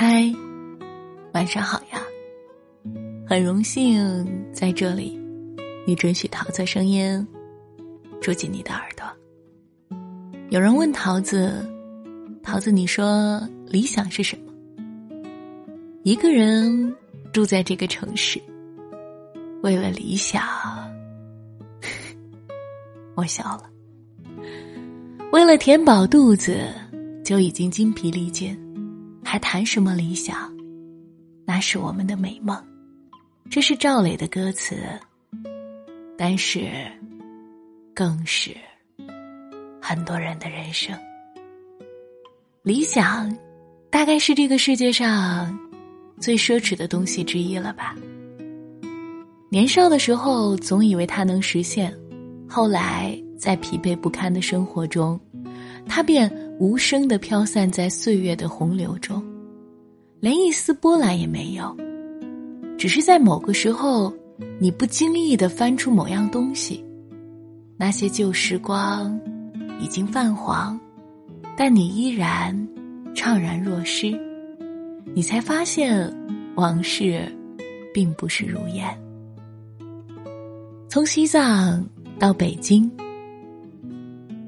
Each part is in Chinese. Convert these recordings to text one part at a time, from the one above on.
嗨，晚上好呀！很荣幸在这里，你准许桃子声音住进你的耳朵。有人问桃子：“桃子，你说理想是什么？”一个人住在这个城市，为了理想，我笑了。为了填饱肚子，就已经精疲力尽，还谈什么理想？那是我们的美梦。这是赵磊的歌词，但是，更是很多人的人生。理想，大概是这个世界上最奢侈的东西之一了吧？年少的时候，总以为它能实现，后来。在疲惫不堪的生活中，他便无声的飘散在岁月的洪流中，连一丝波澜也没有。只是在某个时候，你不经意的翻出某样东西，那些旧时光已经泛黄，但你依然怅然若失。你才发现，往事并不是如烟。从西藏到北京。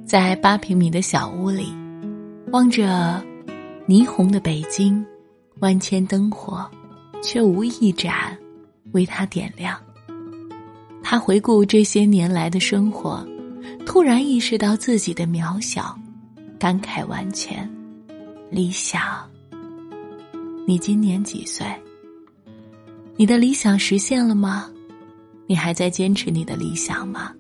在八平米的小屋里，望着霓虹的北京，万千灯火，却无一盏为他点亮。他回顾这些年来的生活，突然意识到自己的渺小，感慨万千。理想，你今年几岁？你的理想实现了吗？你还在坚持你的理想吗？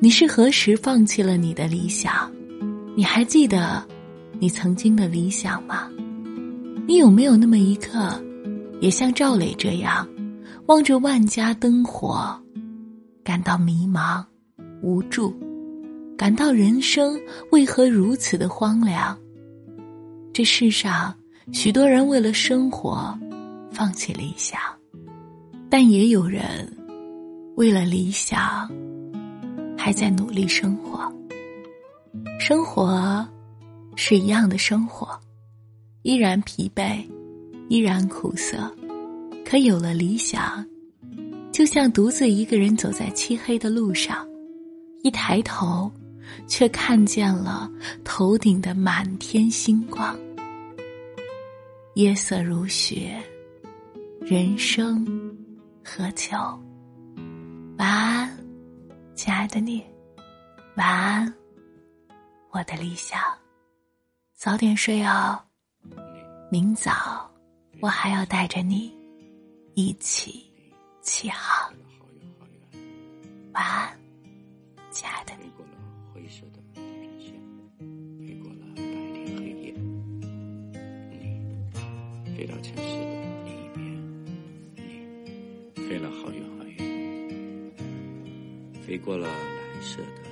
你是何时放弃了你的理想？你还记得你曾经的理想吗？你有没有那么一刻，也像赵磊这样，望着万家灯火，感到迷茫、无助，感到人生为何如此的荒凉？这世上许多人为了生活，放弃理想，但也有人为了理想。还在努力生活，生活是一样的生活，依然疲惫，依然苦涩。可有了理想，就像独自一个人走在漆黑的路上，一抬头，却看见了头顶的满天星光。夜色如雪，人生何求？晚安。亲爱的你，晚安，我的理想。早点睡哦，明早我还要带着你一起起航。晚安，亲爱的你。飞到城市的另一边，你飞了好远。飞过了蓝色的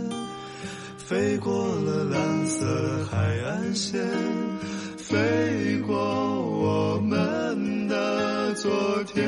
飞过了蓝色海岸线，飞过我们的昨天，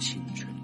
青春？